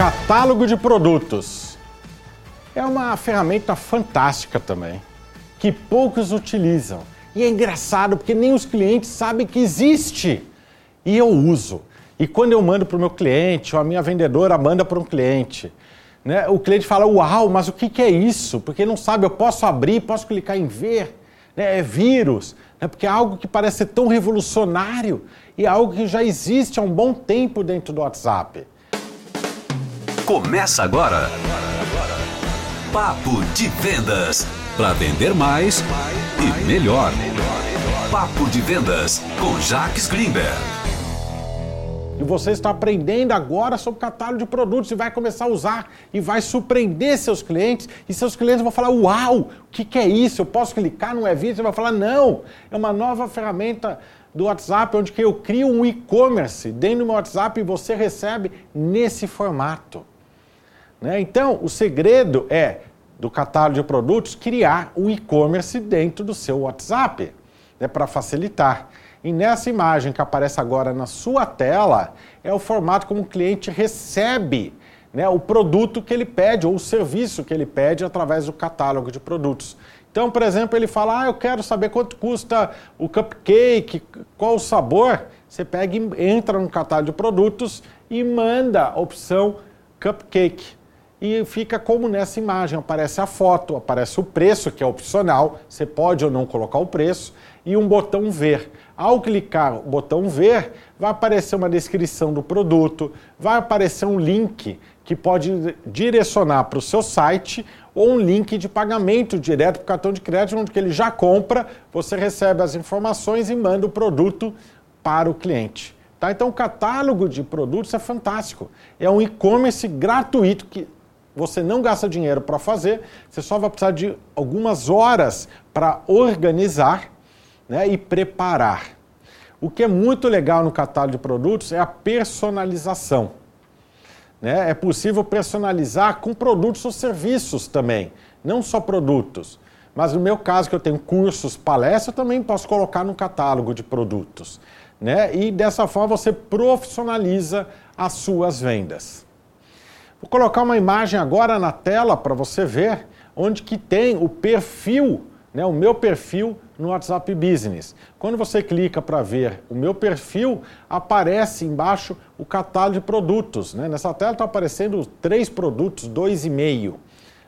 Catálogo de produtos. É uma ferramenta fantástica também, que poucos utilizam. E é engraçado porque nem os clientes sabem que existe. E eu uso. E quando eu mando para o meu cliente, ou a minha vendedora manda para um cliente, né, o cliente fala: Uau, mas o que, que é isso? Porque não sabe, eu posso abrir, posso clicar em ver. Né, é vírus, né, porque é algo que parece ser tão revolucionário e é algo que já existe há um bom tempo dentro do WhatsApp. Começa agora. Papo de Vendas. Para vender mais e melhor. Papo de Vendas com Jaques Greenberg. E você está aprendendo agora sobre catálogo de produtos e vai começar a usar e vai surpreender seus clientes. E seus clientes vão falar: Uau, o que, que é isso? Eu posso clicar no e-vídeo? Você vai falar: Não, é uma nova ferramenta do WhatsApp onde eu crio um e-commerce dentro do meu WhatsApp e você recebe nesse formato. Né? Então, o segredo é, do catálogo de produtos, criar um e-commerce dentro do seu WhatsApp, né, para facilitar. E nessa imagem que aparece agora na sua tela, é o formato como o cliente recebe né, o produto que ele pede ou o serviço que ele pede através do catálogo de produtos. Então, por exemplo, ele fala: Ah, eu quero saber quanto custa o cupcake, qual o sabor. Você pega e entra no catálogo de produtos e manda a opção cupcake e fica como nessa imagem, aparece a foto, aparece o preço, que é opcional, você pode ou não colocar o preço, e um botão ver. Ao clicar o botão ver, vai aparecer uma descrição do produto, vai aparecer um link que pode direcionar para o seu site ou um link de pagamento direto para o cartão de crédito, onde ele já compra, você recebe as informações e manda o produto para o cliente. Tá? Então o catálogo de produtos é fantástico. É um e-commerce gratuito que você não gasta dinheiro para fazer, você só vai precisar de algumas horas para organizar né, e preparar. O que é muito legal no catálogo de produtos é a personalização. Né? É possível personalizar com produtos ou serviços também, não só produtos. Mas no meu caso, que eu tenho cursos, palestras, eu também posso colocar no catálogo de produtos. Né? E dessa forma você profissionaliza as suas vendas. Vou colocar uma imagem agora na tela para você ver onde que tem o perfil, né, o meu perfil no WhatsApp Business. Quando você clica para ver o meu perfil, aparece embaixo o catálogo de produtos. Né? Nessa tela está aparecendo três produtos, dois e meio.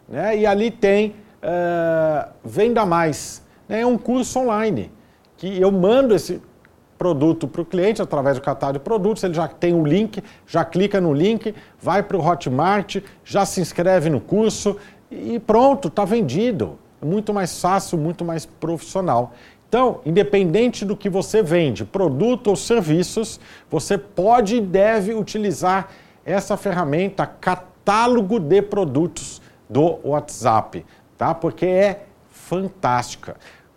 Né? E ali tem uh, Venda Mais. Né? É um curso online que eu mando esse produto para o cliente através do catálogo de produtos, ele já tem o link, já clica no link, vai para o Hotmart, já se inscreve no curso e pronto, está vendido. Muito mais fácil, muito mais profissional. Então, independente do que você vende, produto ou serviços, você pode e deve utilizar essa ferramenta catálogo de produtos do WhatsApp, tá? Porque é fantástica.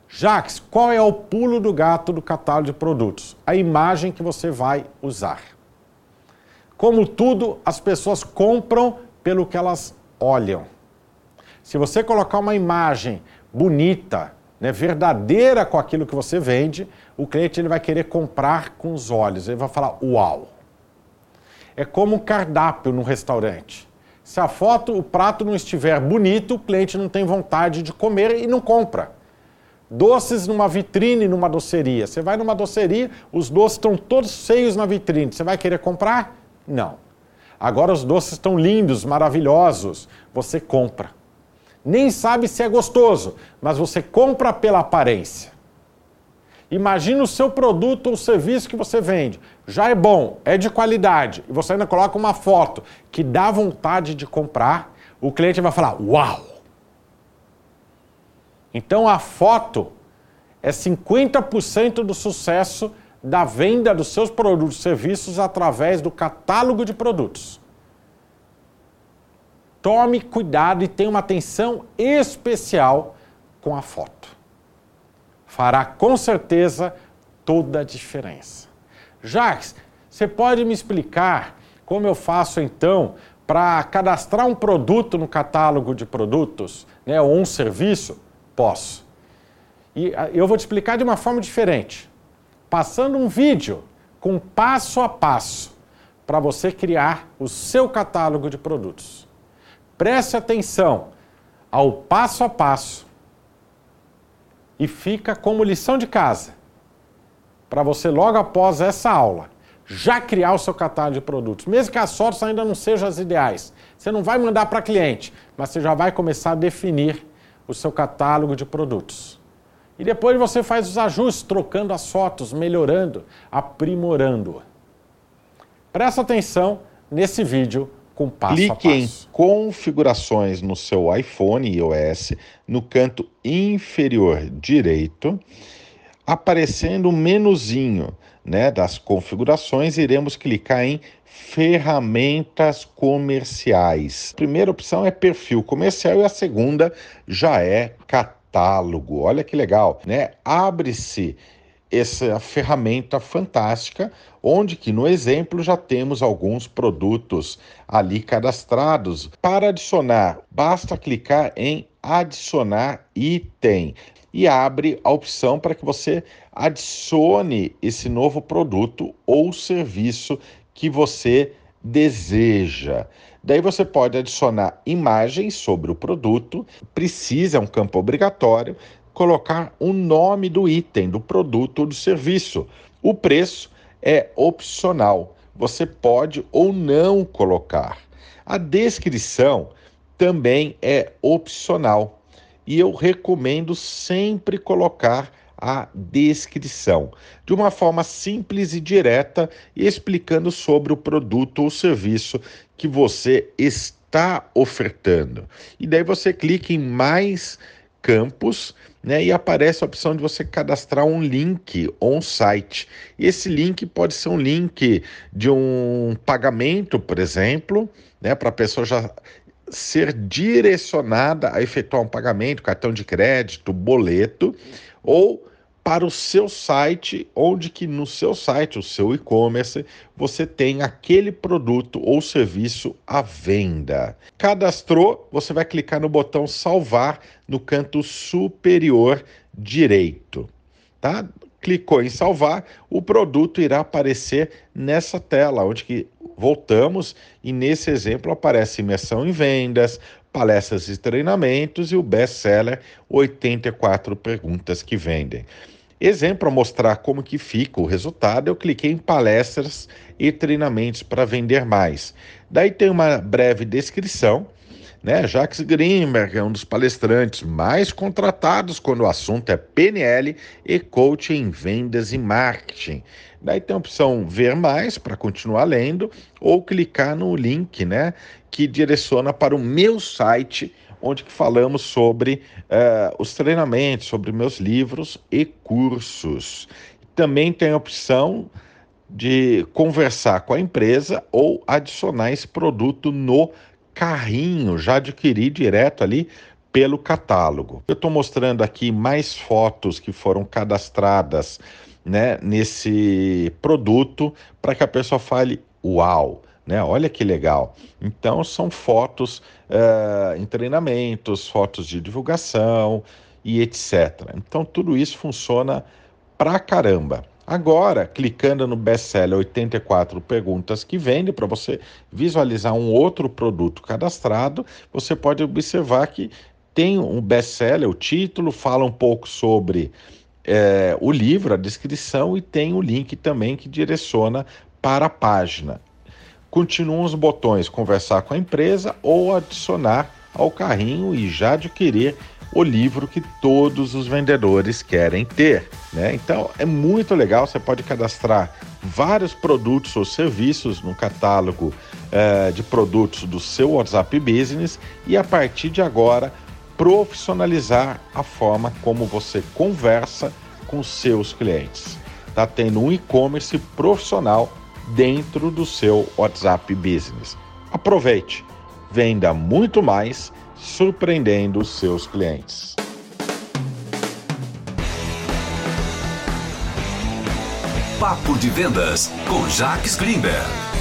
Jax, qual é o pulo do gato do catálogo de produtos? A imagem que você vai usar. Como tudo, as pessoas compram pelo que elas olham. Se você colocar uma imagem bonita, né, verdadeira com aquilo que você vende, o cliente ele vai querer comprar com os olhos. Ele vai falar: Uau! É como um cardápio no restaurante. Se a foto, o prato não estiver bonito, o cliente não tem vontade de comer e não compra. Doces numa vitrine, numa doceria. Você vai numa doceria, os doces estão todos feios na vitrine. Você vai querer comprar? Não. Agora os doces estão lindos, maravilhosos. Você compra. Nem sabe se é gostoso, mas você compra pela aparência. Imagina o seu produto ou serviço que você vende. Já é bom, é de qualidade, e você ainda coloca uma foto que dá vontade de comprar, o cliente vai falar: Uau! Então a foto é 50% do sucesso da venda dos seus produtos e serviços através do catálogo de produtos. Tome cuidado e tenha uma atenção especial com a foto. Fará com certeza toda a diferença. Jacques, você pode me explicar como eu faço então para cadastrar um produto no catálogo de produtos, né, ou um serviço? Posso. E ah, eu vou te explicar de uma forma diferente. Passando um vídeo com passo a passo para você criar o seu catálogo de produtos. Preste atenção ao passo a passo e fica como lição de casa para você logo após essa aula já criar o seu catálogo de produtos, mesmo que as fotos ainda não sejam as ideais. Você não vai mandar para cliente, mas você já vai começar a definir o seu catálogo de produtos. E depois você faz os ajustes, trocando as fotos, melhorando, aprimorando. Presta atenção nesse vídeo com passo Clique a passo. em configurações no seu iPhone iOS, no canto inferior direito, aparecendo um menuzinho né, das configurações, iremos clicar em ferramentas comerciais. A primeira opção é perfil comercial e a segunda já é catálogo. Olha que legal, né? Abre-se essa ferramenta fantástica, onde que no exemplo já temos alguns produtos ali cadastrados. Para adicionar, basta clicar em adicionar item e abre a opção para que você adicione esse novo produto ou serviço que você deseja. Daí você pode adicionar imagens sobre o produto, precisa, é um campo obrigatório, colocar o nome do item, do produto ou do serviço. O preço é opcional, você pode ou não colocar. A descrição também é opcional e eu recomendo sempre colocar a descrição, de uma forma simples e direta, explicando sobre o produto ou serviço que você está ofertando. E daí você clica em mais campos né, e aparece a opção de você cadastrar um link ou um site. Esse link pode ser um link de um pagamento, por exemplo, né, para a pessoa já ser direcionada a efetuar um pagamento, cartão de crédito, boleto, ou para o seu site, onde que no seu site, o seu e-commerce, você tem aquele produto ou serviço à venda. Cadastrou, você vai clicar no botão salvar no canto superior direito, tá? Clicou em salvar, o produto irá aparecer nessa tela, onde que voltamos e nesse exemplo aparece imersão em vendas, palestras e treinamentos e o best-seller 84 perguntas que vendem. Exemplo para mostrar como que fica o resultado, eu cliquei em palestras e treinamentos para vender mais. Daí tem uma breve descrição, né? Jacques Greenberg é um dos palestrantes mais contratados quando o assunto é PNL e coaching em vendas e marketing. Daí tem a opção ver mais para continuar lendo ou clicar no link, né, que direciona para o meu site onde falamos sobre uh, os treinamentos, sobre meus livros e cursos. Também tem a opção de conversar com a empresa ou adicionar esse produto no carrinho, já adquiri direto ali pelo catálogo. Eu estou mostrando aqui mais fotos que foram cadastradas né, nesse produto para que a pessoa fale: Uau! Né? Olha que legal. Então, são fotos uh, em treinamentos, fotos de divulgação e etc. Então, tudo isso funciona pra caramba. Agora, clicando no best-seller 84 perguntas que vende, para você visualizar um outro produto cadastrado, você pode observar que tem um best-seller, o título, fala um pouco sobre é, o livro, a descrição, e tem o link também que direciona para a página. Continuam os botões conversar com a empresa ou adicionar ao carrinho e já adquirir o livro que todos os vendedores querem ter. Né? Então é muito legal, você pode cadastrar vários produtos ou serviços no catálogo uh, de produtos do seu WhatsApp Business e a partir de agora profissionalizar a forma como você conversa com seus clientes. Está tendo um e-commerce profissional dentro do seu WhatsApp Business. Aproveite, venda muito mais, surpreendendo seus clientes. Papo de Vendas com Jacques Greenberg.